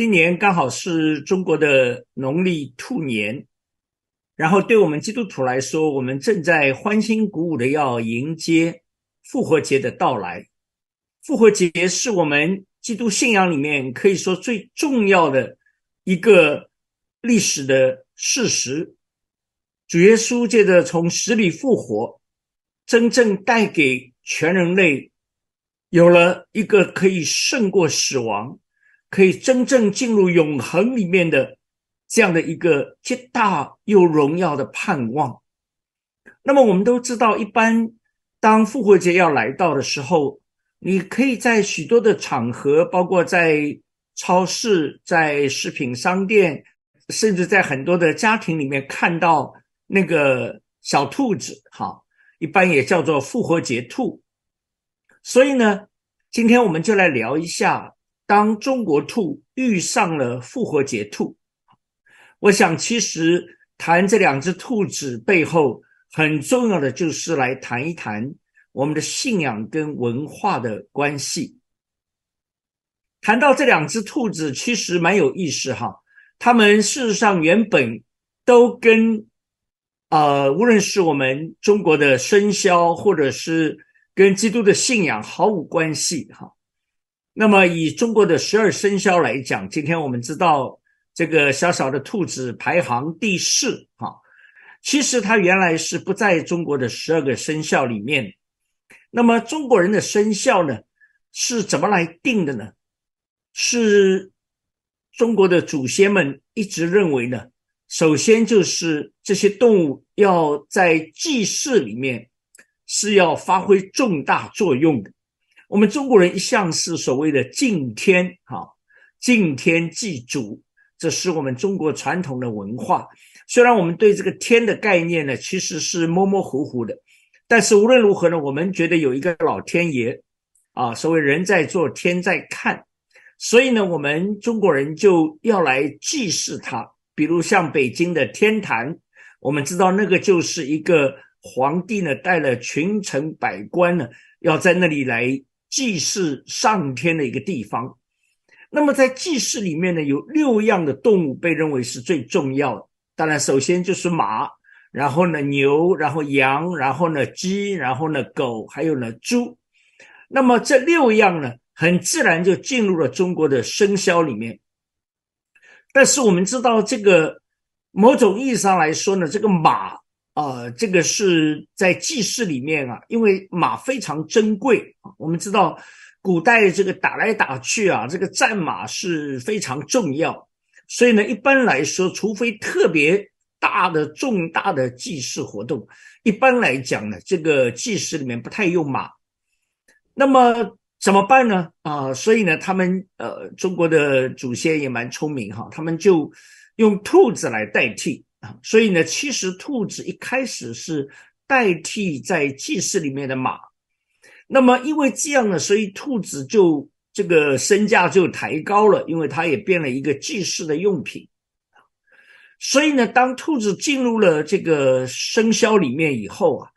今年刚好是中国的农历兔年，然后对我们基督徒来说，我们正在欢欣鼓舞的要迎接复活节的到来。复活节是我们基督信仰里面可以说最重要的一个历史的事实。主耶稣借着从死里复活，真正带给全人类有了一个可以胜过死亡。可以真正进入永恒里面的这样的一个极大又荣耀的盼望。那么我们都知道，一般当复活节要来到的时候，你可以在许多的场合，包括在超市、在食品商店，甚至在很多的家庭里面看到那个小兔子，哈，一般也叫做复活节兔。所以呢，今天我们就来聊一下。当中国兔遇上了复活节兔，我想其实谈这两只兔子背后很重要的就是来谈一谈我们的信仰跟文化的关系。谈到这两只兔子，其实蛮有意思哈。他们事实上原本都跟呃，无论是我们中国的生肖，或者是跟基督的信仰毫无关系哈。那么，以中国的十二生肖来讲，今天我们知道这个小小的兔子排行第四，哈，其实它原来是不在中国的十二个生肖里面。那么，中国人的生肖呢，是怎么来定的呢？是中国的祖先们一直认为呢，首先就是这些动物要在祭祀里面是要发挥重大作用的。我们中国人一向是所谓的敬天，哈，敬天祭祖，这是我们中国传统的文化。虽然我们对这个天的概念呢，其实是模模糊糊的，但是无论如何呢，我们觉得有一个老天爷，啊，所谓人在做，天在看，所以呢，我们中国人就要来祭祀他。比如像北京的天坛，我们知道那个就是一个皇帝呢，带了群臣百官呢，要在那里来。祭祀上天的一个地方，那么在祭祀里面呢，有六样的动物被认为是最重要的。当然，首先就是马，然后呢牛，然后羊，然后呢鸡，然后呢狗，还有呢猪。那么这六样呢，很自然就进入了中国的生肖里面。但是我们知道，这个某种意义上来说呢，这个马。啊，这个是在祭祀里面啊，因为马非常珍贵。我们知道，古代这个打来打去啊，这个战马是非常重要，所以呢，一般来说，除非特别大的重大的祭祀活动，一般来讲呢，这个祭祀里面不太用马。那么怎么办呢？啊，所以呢，他们呃，中国的祖先也蛮聪明哈，他们就用兔子来代替。啊，所以呢，其实兔子一开始是代替在祭祀里面的马，那么因为这样呢，所以兔子就这个身价就抬高了，因为它也变了一个祭祀的用品。所以呢，当兔子进入了这个生肖里面以后啊，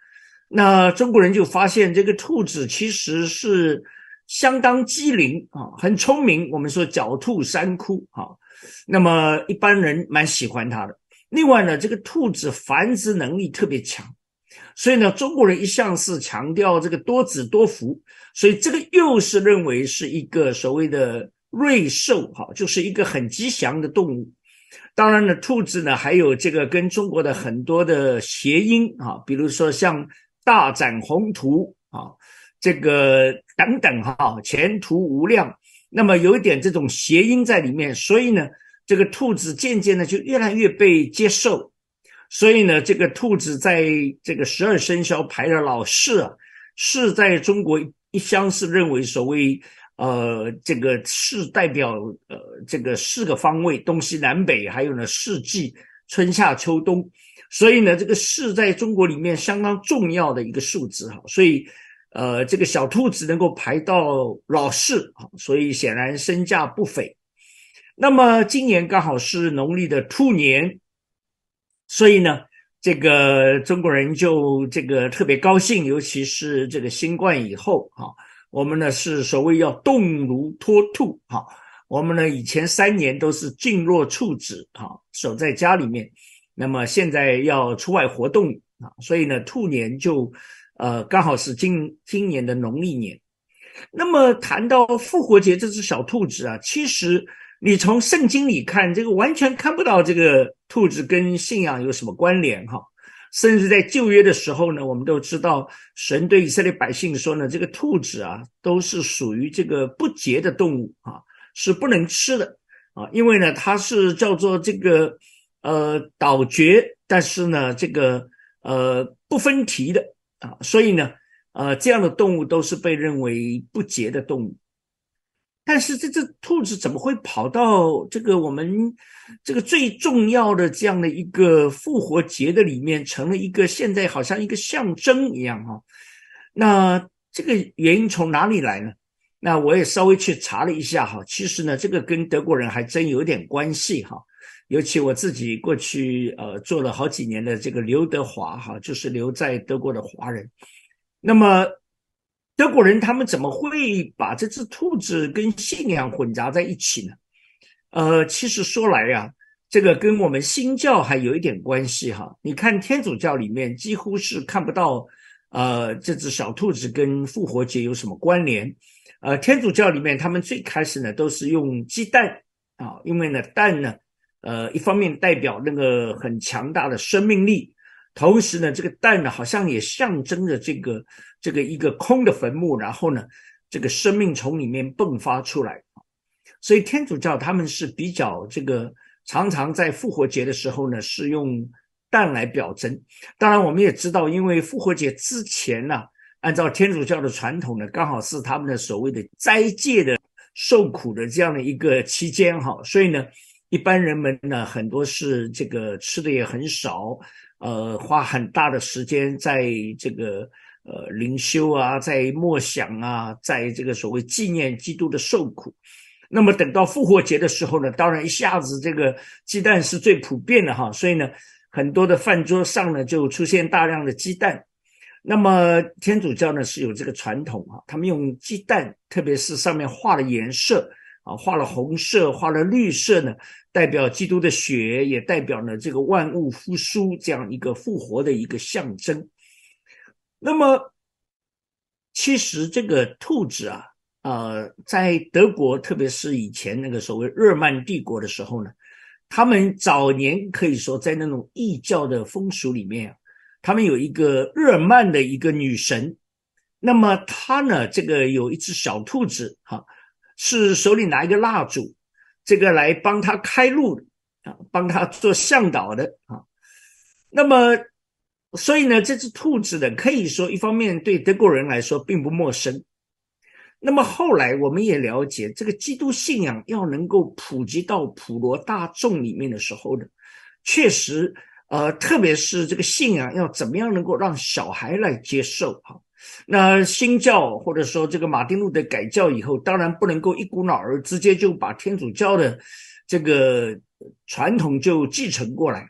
那中国人就发现这个兔子其实是相当机灵啊，很聪明。我们说狡兔三窟啊，那么一般人蛮喜欢它的。另外呢，这个兔子繁殖能力特别强，所以呢，中国人一向是强调这个多子多福，所以这个又是认为是一个所谓的瑞兽，哈，就是一个很吉祥的动物。当然呢，兔子呢还有这个跟中国的很多的谐音啊，比如说像大展宏图啊，这个等等哈，前途无量。那么有一点这种谐音在里面，所以呢。这个兔子渐渐的就越来越被接受，所以呢，这个兔子在这个十二生肖排的老四啊，是在中国一向是认为所谓呃这个四代表呃这个四个方位东西南北，还有呢四季春夏秋冬，所以呢，这个四在中国里面相当重要的一个数字哈，所以呃，这个小兔子能够排到老四啊，所以显然身价不菲。那么今年刚好是农历的兔年，所以呢，这个中国人就这个特别高兴，尤其是这个新冠以后啊，我们呢是所谓要动如脱兔哈，我们呢以前三年都是静若处子哈，守在家里面，那么现在要出外活动啊，所以呢兔年就呃刚好是今今年的农历年。那么谈到复活节这只小兔子啊，其实。你从圣经里看，这个完全看不到这个兔子跟信仰有什么关联哈。甚至在旧约的时候呢，我们都知道神对以色列百姓说呢，这个兔子啊都是属于这个不洁的动物啊，是不能吃的啊，因为呢它是叫做这个呃倒绝，但是呢这个呃不分蹄的啊，所以呢呃这样的动物都是被认为不洁的动物。但是这只兔子怎么会跑到这个我们这个最重要的这样的一个复活节的里面，成了一个现在好像一个象征一样哈？那这个原因从哪里来呢？那我也稍微去查了一下哈，其实呢，这个跟德国人还真有点关系哈。尤其我自己过去呃做了好几年的这个刘德华哈，就是留在德国的华人，那么。德国人他们怎么会把这只兔子跟信仰混杂在一起呢？呃，其实说来呀，这个跟我们新教还有一点关系哈。你看天主教里面几乎是看不到，呃，这只小兔子跟复活节有什么关联。呃，天主教里面他们最开始呢都是用鸡蛋啊，因为呢蛋呢，呃，一方面代表那个很强大的生命力。同时呢，这个蛋呢，好像也象征着这个这个一个空的坟墓，然后呢，这个生命从里面迸发出来。所以天主教他们是比较这个常常在复活节的时候呢，是用蛋来表征。当然，我们也知道，因为复活节之前呢，按照天主教的传统呢，刚好是他们的所谓的斋戒的受苦的这样的一个期间哈，所以呢，一般人们呢，很多是这个吃的也很少。呃，花很大的时间在这个呃灵修啊，在默想啊，在这个所谓纪念基督的受苦。那么等到复活节的时候呢，当然一下子这个鸡蛋是最普遍的哈，所以呢，很多的饭桌上呢就出现大量的鸡蛋。那么天主教呢是有这个传统啊，他们用鸡蛋，特别是上面画了颜色啊，画了红色，画了绿色呢。代表基督的血，也代表了这个万物复苏这样一个复活的一个象征。那么，其实这个兔子啊，呃，在德国，特别是以前那个所谓日耳曼帝国的时候呢，他们早年可以说在那种异教的风俗里面，他们有一个日耳曼的一个女神，那么她呢，这个有一只小兔子，哈，是手里拿一个蜡烛。这个来帮他开路啊，帮他做向导的啊。那么，所以呢，这只兔子呢，可以说一方面对德国人来说并不陌生。那么后来我们也了解，这个基督信仰要能够普及到普罗大众里面的时候呢，确实，呃，特别是这个信仰要怎么样能够让小孩来接受哈。那新教或者说这个马丁路德改教以后，当然不能够一股脑儿直接就把天主教的这个传统就继承过来。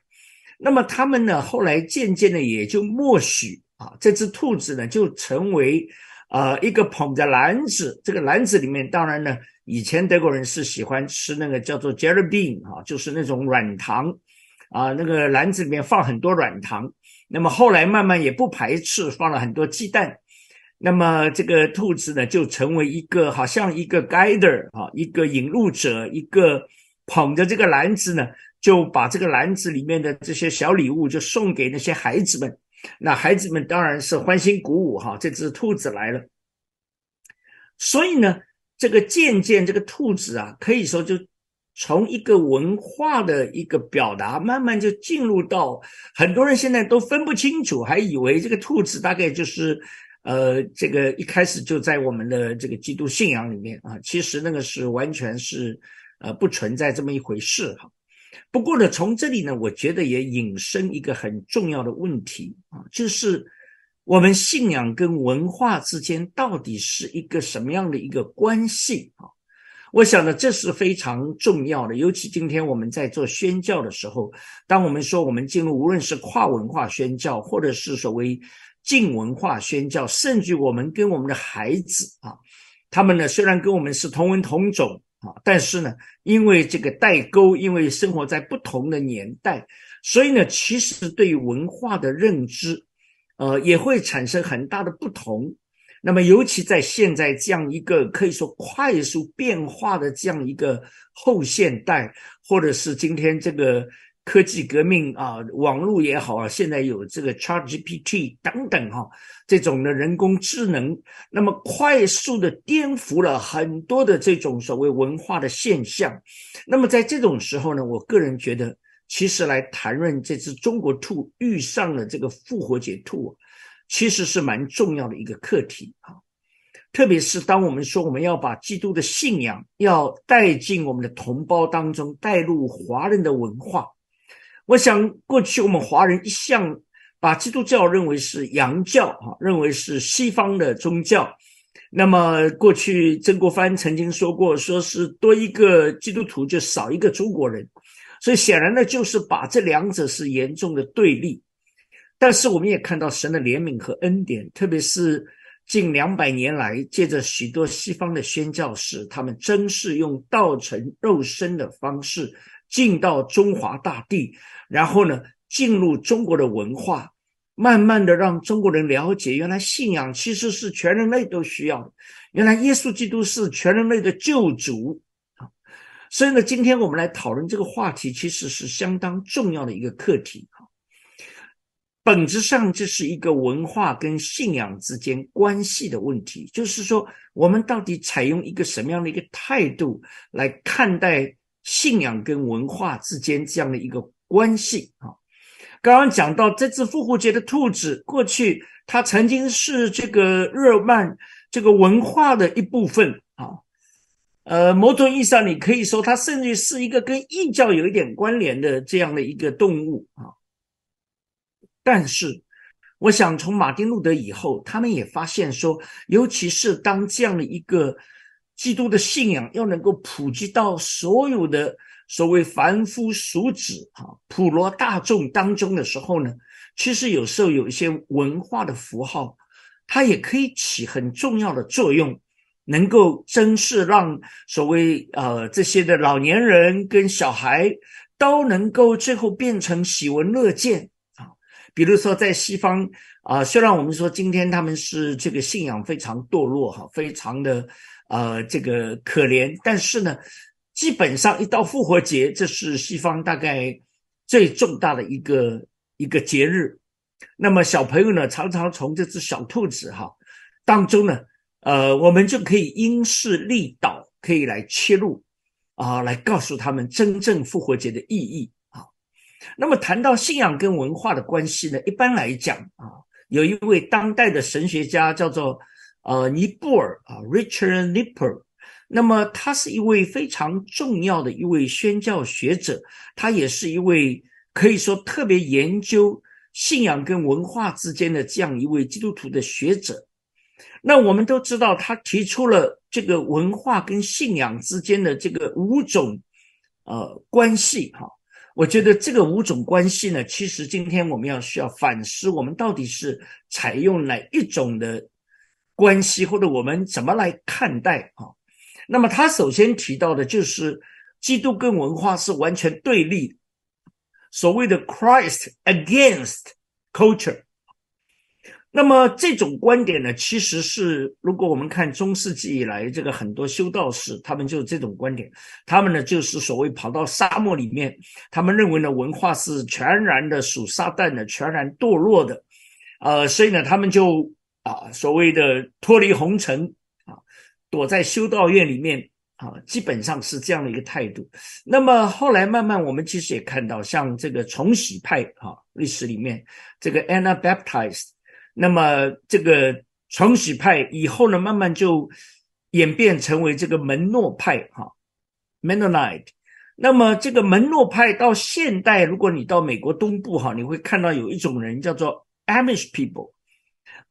那么他们呢，后来渐渐的也就默许啊，这只兔子呢就成为啊一个捧着篮子，这个篮子里面当然呢，以前德国人是喜欢吃那个叫做 jelly bean 啊，就是那种软糖啊，那个篮子里面放很多软糖。那么后来慢慢也不排斥放了很多鸡蛋。那么这个兔子呢，就成为一个好像一个 guider 啊，一个引路者，一个捧着这个篮子呢，就把这个篮子里面的这些小礼物就送给那些孩子们。那孩子们当然是欢欣鼓舞哈，这只兔子来了。所以呢，这个渐渐这个兔子啊，可以说就从一个文化的一个表达，慢慢就进入到很多人现在都分不清楚，还以为这个兔子大概就是。呃，这个一开始就在我们的这个基督信仰里面啊，其实那个是完全是呃不存在这么一回事哈。不过呢，从这里呢，我觉得也引申一个很重要的问题啊，就是我们信仰跟文化之间到底是一个什么样的一个关系啊？我想呢，这是非常重要的。尤其今天我们在做宣教的时候，当我们说我们进入无论是跨文化宣教，或者是所谓近文化宣教，甚至我们跟我们的孩子啊，他们呢虽然跟我们是同文同种。啊，但是呢，因为这个代沟，因为生活在不同的年代，所以呢，其实对文化的认知，呃，也会产生很大的不同。那么，尤其在现在这样一个可以说快速变化的这样一个后现代，或者是今天这个。科技革命啊，网络也好啊，现在有这个 ChatGPT 等等哈，这种的人工智能，那么快速的颠覆了很多的这种所谓文化的现象。那么在这种时候呢，我个人觉得，其实来谈论这只中国兔遇上了这个复活节兔，其实是蛮重要的一个课题啊。特别是当我们说我们要把基督的信仰要带进我们的同胞当中，带入华人的文化。我想，过去我们华人一向把基督教认为是洋教，哈，认为是西方的宗教。那么，过去曾国藩曾经说过，说是多一个基督徒就少一个中国人。所以，显然呢，就是把这两者是严重的对立。但是，我们也看到神的怜悯和恩典，特别是近两百年来，借着许多西方的宣教士，他们真是用道成肉身的方式。进到中华大地，然后呢，进入中国的文化，慢慢的让中国人了解，原来信仰其实是全人类都需要的，原来耶稣基督是全人类的救主啊。所以呢，今天我们来讨论这个话题，其实是相当重要的一个课题啊。本质上这是一个文化跟信仰之间关系的问题，就是说，我们到底采用一个什么样的一个态度来看待？信仰跟文化之间这样的一个关系啊，刚刚讲到这只复活节的兔子，过去它曾经是这个日耳曼这个文化的一部分啊，呃，某种意义上你可以说它甚至是一个跟异教有一点关联的这样的一个动物啊。但是，我想从马丁路德以后，他们也发现说，尤其是当这样的一个。基督的信仰要能够普及到所有的所谓凡夫俗子啊，普罗大众当中的时候呢，其实有时候有一些文化的符号，它也可以起很重要的作用，能够真是让所谓呃这些的老年人跟小孩都能够最后变成喜闻乐见啊。比如说在西方啊，虽然我们说今天他们是这个信仰非常堕落哈，非常的。呃，这个可怜，但是呢，基本上一到复活节，这是西方大概最重大的一个一个节日。那么小朋友呢，常常从这只小兔子哈当中呢，呃，我们就可以因势利导，可以来切入啊，来告诉他们真正复活节的意义啊。那么谈到信仰跟文化的关系呢，一般来讲啊，有一位当代的神学家叫做。呃，尼布尔啊，Richard Nipper，那么他是一位非常重要的一位宣教学者，他也是一位可以说特别研究信仰跟文化之间的这样一位基督徒的学者。那我们都知道，他提出了这个文化跟信仰之间的这个五种呃关系哈。我觉得这个五种关系呢，其实今天我们要需要反思，我们到底是采用哪一种的。关系或者我们怎么来看待啊？那么他首先提到的就是基督跟文化是完全对立，所谓的 Christ against culture。那么这种观点呢，其实是如果我们看中世纪以来这个很多修道士，他们就是这种观点，他们呢就是所谓跑到沙漠里面，他们认为呢文化是全然的属撒旦的，全然堕落的，呃，所以呢他们就。啊，所谓的脱离红尘啊，躲在修道院里面啊，基本上是这样的一个态度。那么后来慢慢，我们其实也看到，像这个重洗派啊，历史里面这个 Anabaptist，那么这个重洗派以后呢，慢慢就演变成为这个门诺派哈，Mennonite。那么这个门诺派到现代，如果你到美国东部哈，你会看到有一种人叫做 Amish people，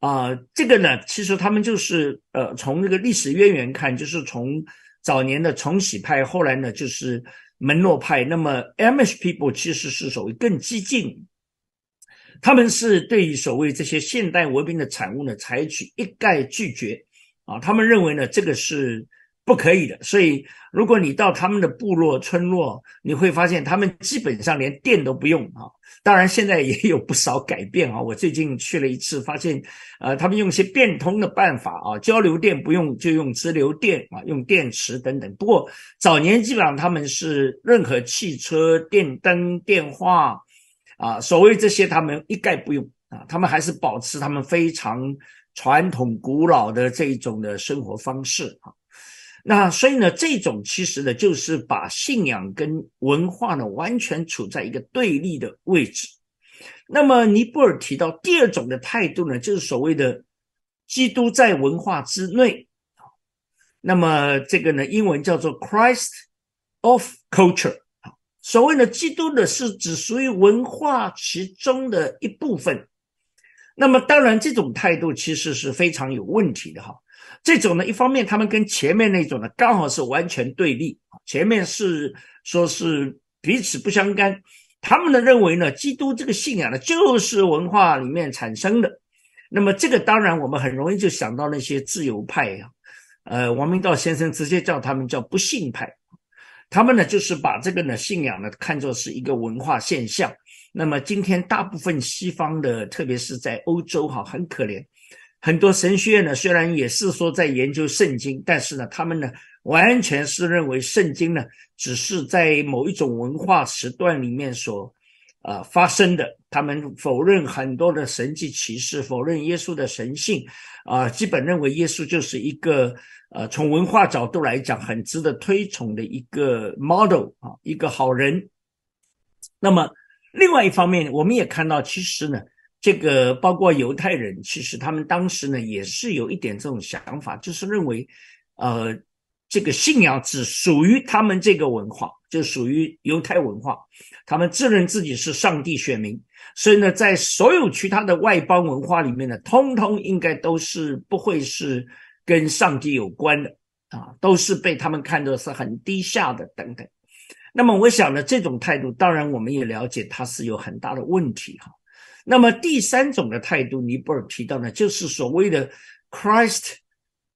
啊，这个呢，其实他们就是呃，从那个历史渊源看，就是从早年的重启派，后来呢就是门诺派。那么 Amish people 其实是所谓更激进，他们是对于所谓这些现代文明的产物呢，采取一概拒绝啊，他们认为呢，这个是。不可以的，所以如果你到他们的部落村落，你会发现他们基本上连电都不用啊。当然现在也有不少改变啊。我最近去了一次，发现呃，他们用一些变通的办法啊，交流电不用就用直流电啊，用电池等等。不过早年基本上他们是任何汽车、电灯、电话啊，所谓这些他们一概不用啊，他们还是保持他们非常传统古老的这一种的生活方式啊。那所以呢，这种其实呢，就是把信仰跟文化呢完全处在一个对立的位置。那么尼泊尔提到第二种的态度呢，就是所谓的基督在文化之内。那么这个呢，英文叫做 Christ of Culture。所谓的基督呢，是只属于文化其中的一部分。那么当然，这种态度其实是非常有问题的哈。这种呢，一方面他们跟前面那种呢刚好是完全对立前面是说是彼此不相干，他们呢认为呢，基督这个信仰呢就是文化里面产生的。那么这个当然我们很容易就想到那些自由派呀，呃，王明道先生直接叫他们叫不信派，他们呢就是把这个呢信仰呢看作是一个文化现象。那么今天大部分西方的，特别是在欧洲哈，很可怜。很多神学院呢，虽然也是说在研究圣经，但是呢，他们呢完全是认为圣经呢只是在某一种文化时段里面所呃发生的。他们否认很多的神迹启示，否认耶稣的神性，啊，基本认为耶稣就是一个呃从文化角度来讲很值得推崇的一个 model 啊，一个好人。那么另外一方面，我们也看到，其实呢。这个包括犹太人，其实他们当时呢也是有一点这种想法，就是认为，呃，这个信仰只属于他们这个文化，就属于犹太文化，他们自认自己是上帝选民，所以呢，在所有其他的外邦文化里面呢，通通应该都是不会是跟上帝有关的啊，都是被他们看作是很低下的等等。那么我想呢，这种态度，当然我们也了解它是有很大的问题哈。那么第三种的态度，尼泊尔提到呢，就是所谓的 Christ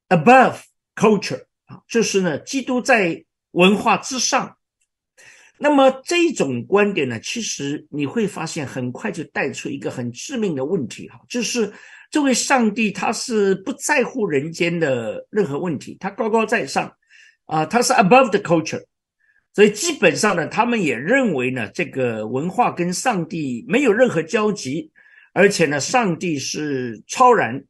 above culture 啊，就是呢，基督在文化之上。那么这种观点呢，其实你会发现很快就带出一个很致命的问题哈，就是这位上帝他是不在乎人间的任何问题，他高高在上啊，他是 above the culture。所以基本上呢，他们也认为呢，这个文化跟上帝没有任何交集，而且呢，上帝是超然。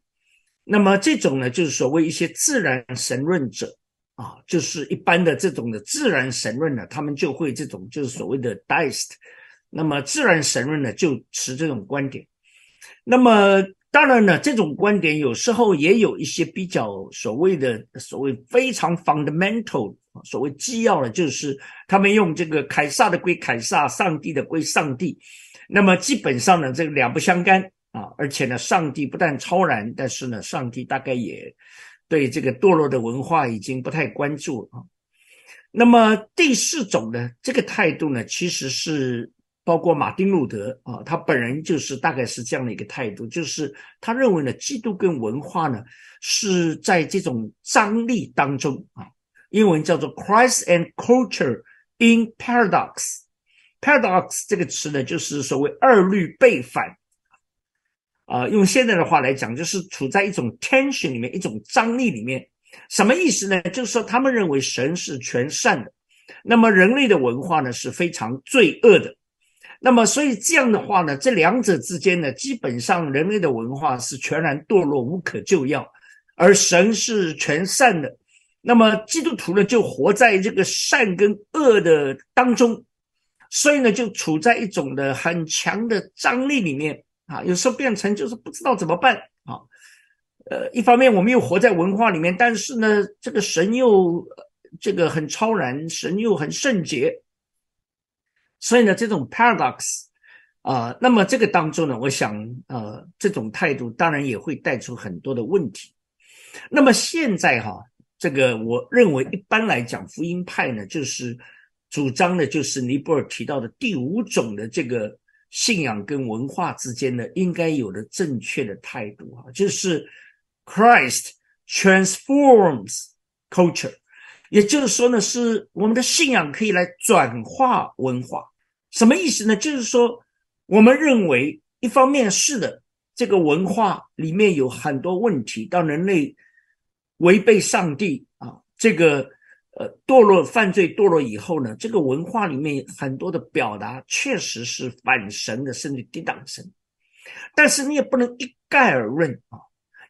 那么这种呢，就是所谓一些自然神论者啊，就是一般的这种的自然神论呢，他们就会这种就是所谓的 deist。那么自然神论呢，就持这种观点。那么当然呢，这种观点有时候也有一些比较所谓的所谓非常 fundamental。所谓基要呢，就是他们用这个凯撒的归凯撒，上帝的归上帝。那么基本上呢，这个两不相干啊。而且呢，上帝不但超然，但是呢，上帝大概也对这个堕落的文化已经不太关注了啊。那么第四种呢，这个态度呢，其实是包括马丁路德啊，他本人就是大概是这样的一个态度，就是他认为呢，基督跟文化呢是在这种张力当中啊。英文叫做 Christ and culture in paradox。paradox 这个词呢，就是所谓二律背反。啊，用现在的话来讲，就是处在一种 tension 里面，一种张力里面。什么意思呢？就是说，他们认为神是全善的，那么人类的文化呢是非常罪恶的。那么，所以这样的话呢，这两者之间呢，基本上人类的文化是全然堕落，无可救药，而神是全善的。那么基督徒呢，就活在这个善跟恶的当中，所以呢，就处在一种的很强的张力里面啊。有时候变成就是不知道怎么办啊。呃，一方面我们又活在文化里面，但是呢，这个神又这个很超然，神又很圣洁所以呢，这种 paradox 啊，那么这个当中呢，我想呃，这种态度当然也会带出很多的问题。那么现在哈，这个我认为一般来讲，福音派呢，就是主张的就是尼泊尔提到的第五种的这个信仰跟文化之间呢，应该有的正确的态度啊，就是 Christ transforms culture，也就是说呢，是我们的信仰可以来转化文化，什么意思呢？就是说，我们认为一方面是的，这个文化里面有很多问题，当人类。违背上帝啊，这个呃堕落犯罪堕落以后呢，这个文化里面很多的表达确实是反神的，甚至抵挡神。但是你也不能一概而论啊，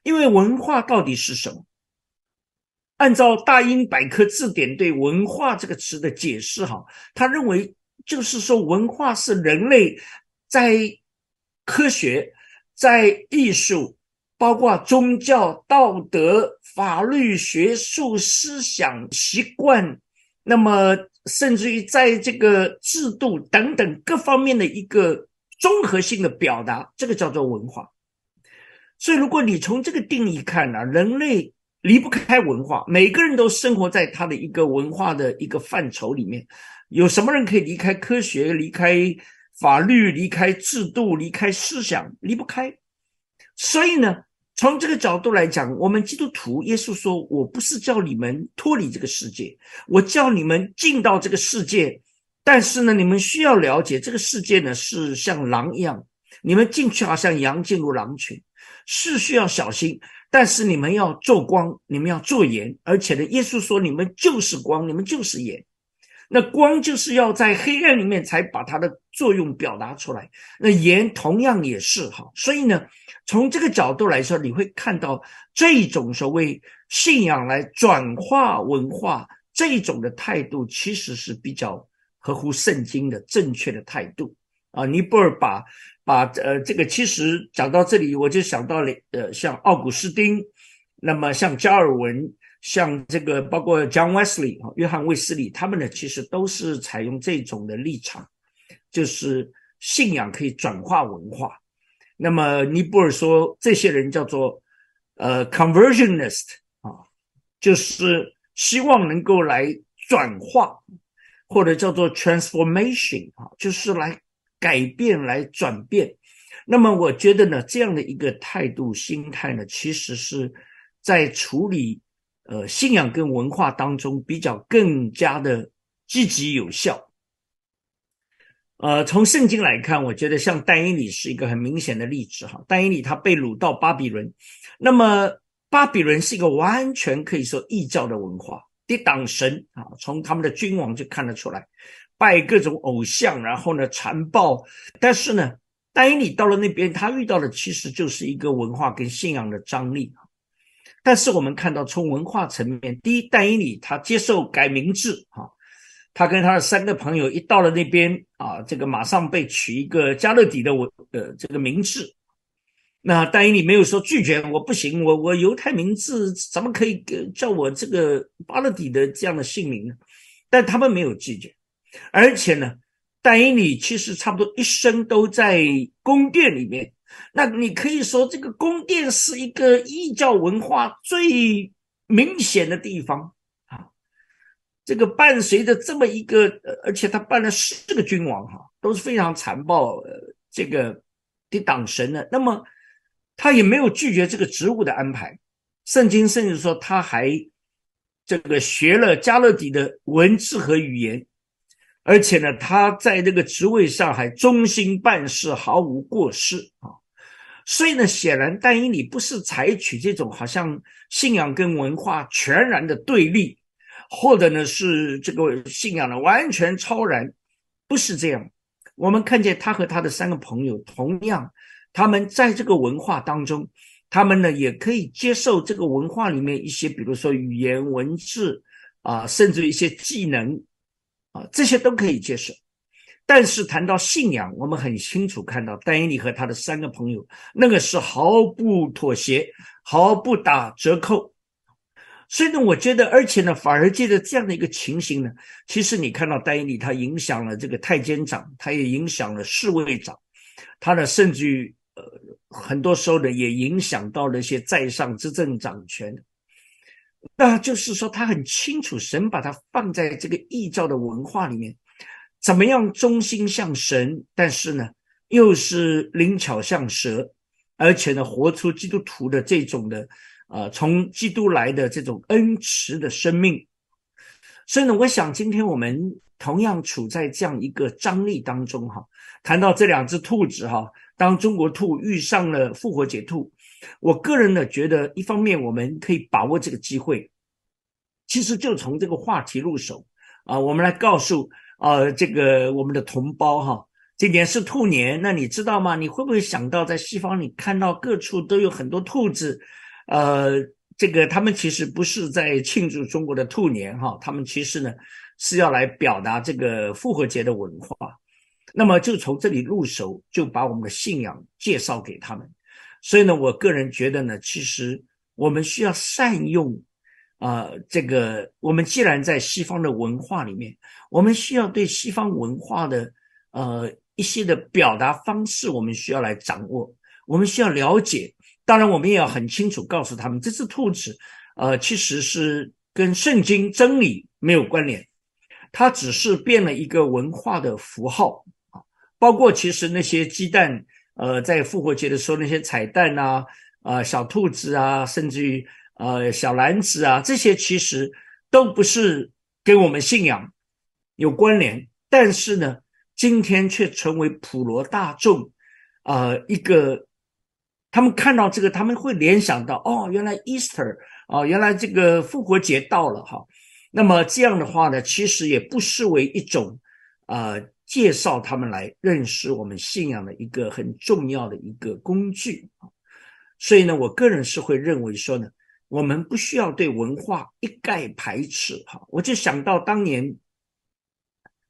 因为文化到底是什么？按照大英百科字典对“文化”这个词的解释，哈，他认为就是说，文化是人类在科学、在艺术。包括宗教、道德、法律、学术、思想、习惯，那么甚至于在这个制度等等各方面的一个综合性的表达，这个叫做文化。所以，如果你从这个定义看呢，人类离不开文化，每个人都生活在他的一个文化的一个范畴里面。有什么人可以离开科学、离开法律、离开制度、离开思想？离不开。所以呢？从这个角度来讲，我们基督徒，耶稣说：“我不是叫你们脱离这个世界，我叫你们进到这个世界。但是呢，你们需要了解，这个世界呢是像狼一样，你们进去好像羊进入狼群，是需要小心。但是你们要做光，你们要做盐，而且呢，耶稣说，你们就是光，你们就是盐。那光就是要在黑暗里面才把它的作用表达出来。那盐同样也是哈，所以呢。”从这个角度来说，你会看到这种所谓信仰来转化文化这种的态度，其实是比较合乎圣经的正确的态度啊。尼泊尔把把呃这个，其实讲到这里，我就想到了呃，像奥古斯丁，那么像加尔文，像这个包括 John Wesley 啊，约翰卫斯理，他们呢其实都是采用这种的立场，就是信仰可以转化文化。那么尼泊尔说，这些人叫做呃 conversionist 啊，就是希望能够来转化，或者叫做 transformation 啊，就是来改变、来转变。那么我觉得呢，这样的一个态度、心态呢，其实是在处理呃信仰跟文化当中比较更加的积极有效。呃，从圣经来看，我觉得像但以理是一个很明显的例子哈。但以理他被掳到巴比伦，那么巴比伦是一个完全可以说异教的文化，抵挡神啊，从他们的君王就看得出来，拜各种偶像，然后呢残暴。但是呢，但以理到了那边，他遇到的其实就是一个文化跟信仰的张力。但是我们看到从文化层面，第一，但以理他接受改名字啊。他跟他的三个朋友一到了那边啊，这个马上被取一个加勒底的我呃这个名字。那但以理没有说拒绝，我不行，我我犹太名字怎么可以叫我这个巴勒底的这样的姓名呢？但他们没有拒绝，而且呢，但以理其实差不多一生都在宫殿里面。那你可以说这个宫殿是一个异教文化最明显的地方啊。这个伴随着这么一个，而且他办了四个君王，哈，都是非常残暴，呃，这个抵挡神的。那么他也没有拒绝这个职务的安排。圣经甚至说他还这个学了加勒底的文字和语言，而且呢，他在这个职位上还忠心办事，毫无过失啊。所以呢，显然但以理不是采取这种好像信仰跟文化全然的对立。或者呢是这个信仰呢完全超然，不是这样。我们看见他和他的三个朋友，同样，他们在这个文化当中，他们呢也可以接受这个文化里面一些，比如说语言文字啊，甚至一些技能啊，这些都可以接受。但是谈到信仰，我们很清楚看到，丹尼利和他的三个朋友，那个是毫不妥协，毫不打折扣。所以呢，我觉得，而且呢，反而借着这样的一个情形呢，其实你看到丹尼利，他影响了这个太监长，他也影响了侍卫长，他呢，甚至于呃，很多时候呢，也影响到了一些在上执政掌权。那就是说，他很清楚，神把他放在这个异教的文化里面，怎么样忠心向神，但是呢，又是灵巧像蛇，而且呢，活出基督徒的这种的。呃，从基督来的这种恩慈的生命，所以呢，我想今天我们同样处在这样一个张力当中哈。谈到这两只兔子哈，当中国兔遇上了复活节兔，我个人呢觉得，一方面我们可以把握这个机会，其实就从这个话题入手啊，我们来告诉啊这个我们的同胞哈，今年是兔年，那你知道吗？你会不会想到在西方你看到各处都有很多兔子？呃，这个他们其实不是在庆祝中国的兔年哈，他们其实呢是要来表达这个复活节的文化。那么就从这里入手，就把我们的信仰介绍给他们。所以呢，我个人觉得呢，其实我们需要善用啊，这个我们既然在西方的文化里面，我们需要对西方文化的呃一些的表达方式，我们需要来掌握，我们需要了解。当然，我们也要很清楚告诉他们，这只兔子，呃，其实是跟圣经真理没有关联，它只是变了一个文化的符号啊。包括其实那些鸡蛋，呃，在复活节的时候那些彩蛋呐，啊，小兔子啊，甚至于呃小篮子啊，这些其实都不是跟我们信仰有关联，但是呢，今天却成为普罗大众啊一个。他们看到这个，他们会联想到哦，原来 Easter 啊，原来这个复活节到了哈。那么这样的话呢，其实也不失为一种啊，介绍他们来认识我们信仰的一个很重要的一个工具。所以呢，我个人是会认为说呢，我们不需要对文化一概排斥哈。我就想到当年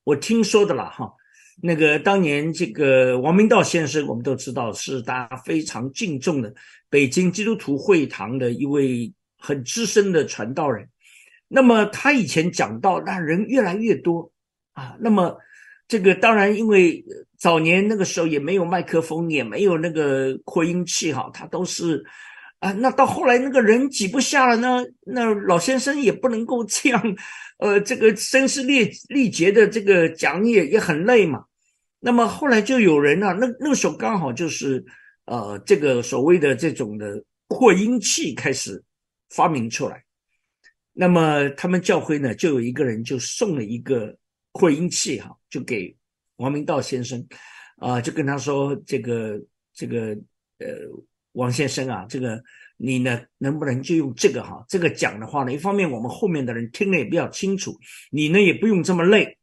我听说的了哈。那个当年这个王明道先生，我们都知道是大家非常敬重的北京基督徒会堂的一位很资深的传道人。那么他以前讲到，那人越来越多啊。那么这个当然，因为早年那个时候也没有麦克风，也没有那个扩音器哈，他都是啊。那到后来那个人挤不下了呢，那老先生也不能够这样。呃，这个声嘶力力竭的这个讲也也很累嘛。那么后来就有人呢，那那个时候刚好就是呃，这个所谓的这种的扩音器开始发明出来。那么他们教会呢，就有一个人就送了一个扩音器哈，就给王明道先生啊，就跟他说这个这个呃，王先生啊，这个。你呢，能不能就用这个哈？这个讲的话呢，一方面我们后面的人听得也比较清楚，你呢也不用这么累。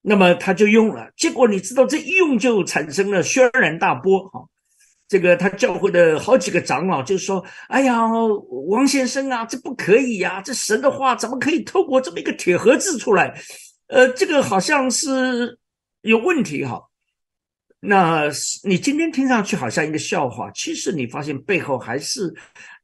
那么他就用了，结果你知道这一用就产生了轩然大波哈。这个他教会的好几个长老就说：“哎呀，王先生啊，这不可以呀！这神的话怎么可以透过这么一个铁盒子出来？呃，这个好像是有问题哈。”那你今天听上去好像一个笑话，其实你发现背后还是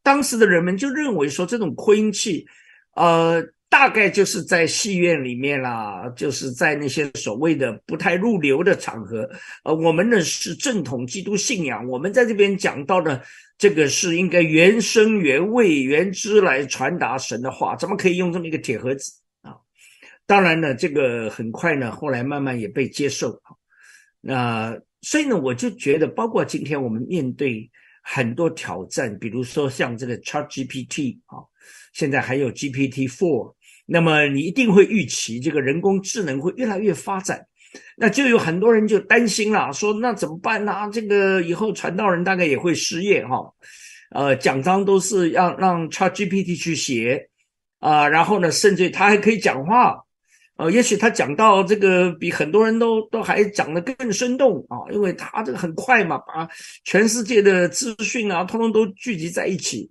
当时的人们就认为说这种扩音器，呃，大概就是在戏院里面啦，就是在那些所谓的不太入流的场合，呃，我们呢是正统基督信仰，我们在这边讲到的这个是应该原生原味原汁来传达神的话，怎么可以用这么一个铁盒子啊？当然呢，这个很快呢，后来慢慢也被接受。那所以呢，我就觉得，包括今天我们面对很多挑战，比如说像这个 Chat GPT 啊，现在还有 GPT Four，那么你一定会预期这个人工智能会越来越发展，那就有很多人就担心了，说那怎么办呢？这个以后传道人大概也会失业哈，呃，奖章都是要让 Chat GPT 去写啊，然后呢，甚至他还可以讲话。呃，也许他讲到这个比很多人都都还讲得更生动啊，因为他这个很快嘛，把全世界的资讯啊，通通都聚集在一起。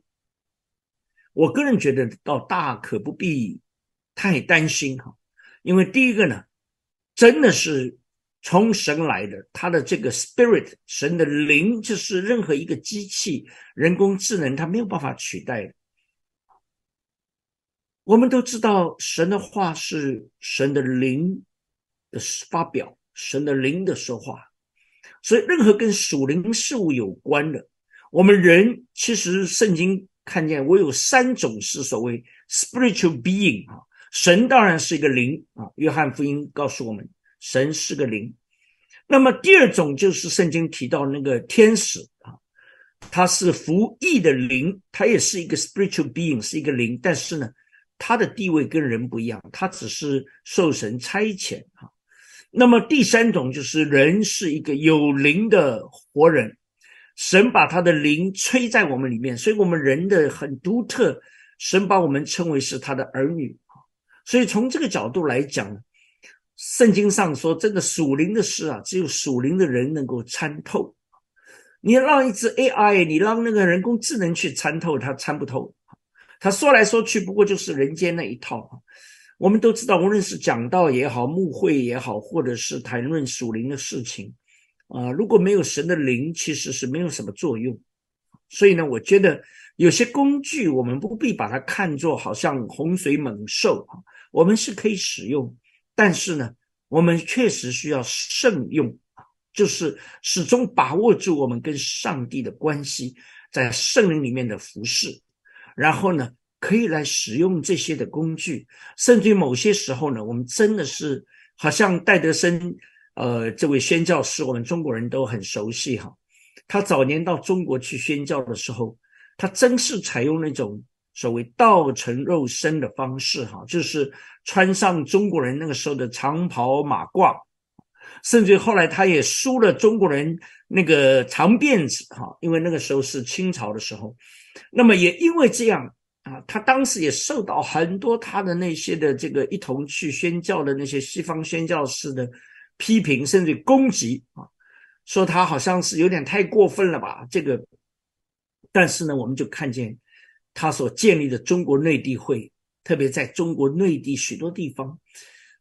我个人觉得倒大可不必太担心哈，因为第一个呢，真的是从神来的，他的这个 spirit，神的灵，就是任何一个机器、人工智能，它没有办法取代的。我们都知道，神的话是神的灵的发表，神的灵的说话。所以，任何跟属灵事物有关的，我们人其实圣经看见，我有三种是所谓 spiritual being 啊。神当然是一个灵啊，约翰福音告诉我们，神是个灵。那么第二种就是圣经提到那个天使啊，他是服役的灵，他也是一个 spiritual being，是一个灵，但是呢，他的地位跟人不一样，他只是受神差遣啊。那么第三种就是人是一个有灵的活人，神把他的灵吹在我们里面，所以我们人的很独特，神把我们称为是他的儿女。所以从这个角度来讲，圣经上说，这个属灵的事啊，只有属灵的人能够参透。你让一只 AI，你让那个人工智能去参透，它参不透。他说来说去，不过就是人间那一套啊。我们都知道，无论是讲道也好，牧会也好，或者是谈论属灵的事情，啊，如果没有神的灵，其实是没有什么作用。所以呢，我觉得有些工具，我们不必把它看作好像洪水猛兽啊，我们是可以使用，但是呢，我们确实需要慎用啊，就是始终把握住我们跟上帝的关系，在圣灵里面的服饰，然后呢。可以来使用这些的工具，甚至于某些时候呢，我们真的是好像戴德生，呃，这位宣教师，我们中国人都很熟悉哈。他早年到中国去宣教的时候，他真是采用那种所谓道成肉身的方式哈，就是穿上中国人那个时候的长袍马褂，甚至于后来他也梳了中国人那个长辫子哈，因为那个时候是清朝的时候，那么也因为这样。啊，他当时也受到很多他的那些的这个一同去宣教的那些西方宣教士的批评，甚至攻击啊，说他好像是有点太过分了吧？这个，但是呢，我们就看见他所建立的中国内地会，特别在中国内地许多地方，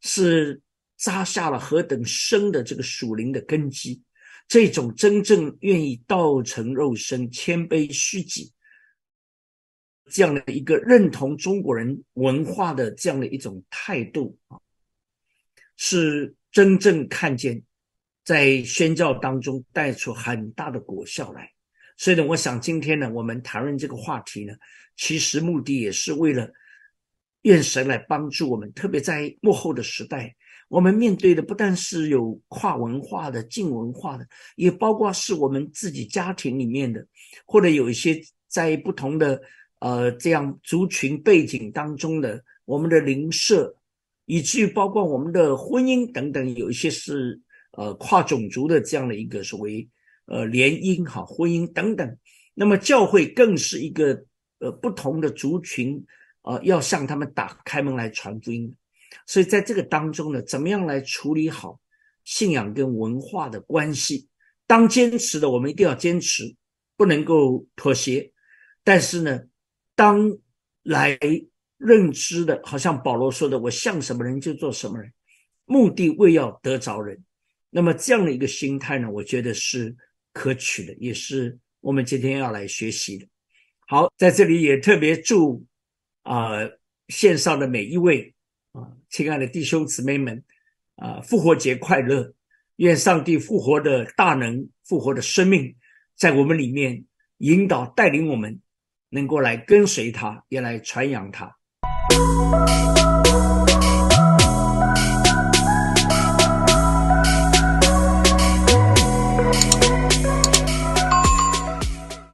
是扎下了何等深的这个属灵的根基。这种真正愿意道成肉身、谦卑虚己。这样的一个认同中国人文化的这样的一种态度啊，是真正看见在宣教当中带出很大的果效来。所以呢，我想今天呢，我们谈论这个话题呢，其实目的也是为了愿神来帮助我们，特别在幕后的时代，我们面对的不但是有跨文化的、近文化的，也包括是我们自己家庭里面的，或者有一些在不同的。呃，这样族群背景当中的我们的邻舍，以至于包括我们的婚姻等等，有一些是呃跨种族的这样的一个所谓呃联姻哈婚姻等等。那么教会更是一个呃不同的族群呃要向他们打开门来传福音。所以在这个当中呢，怎么样来处理好信仰跟文化的关系？当坚持的，我们一定要坚持，不能够妥协。但是呢？当来认知的，好像保罗说的：“我像什么人就做什么人，目的为要得着人。”那么这样的一个心态呢，我觉得是可取的，也是我们今天要来学习的。好，在这里也特别祝啊线上的每一位啊亲爱的弟兄姊妹们啊复活节快乐！愿上帝复活的大能、复活的生命在我们里面引导带领我们。能够来跟随他，也来传扬他。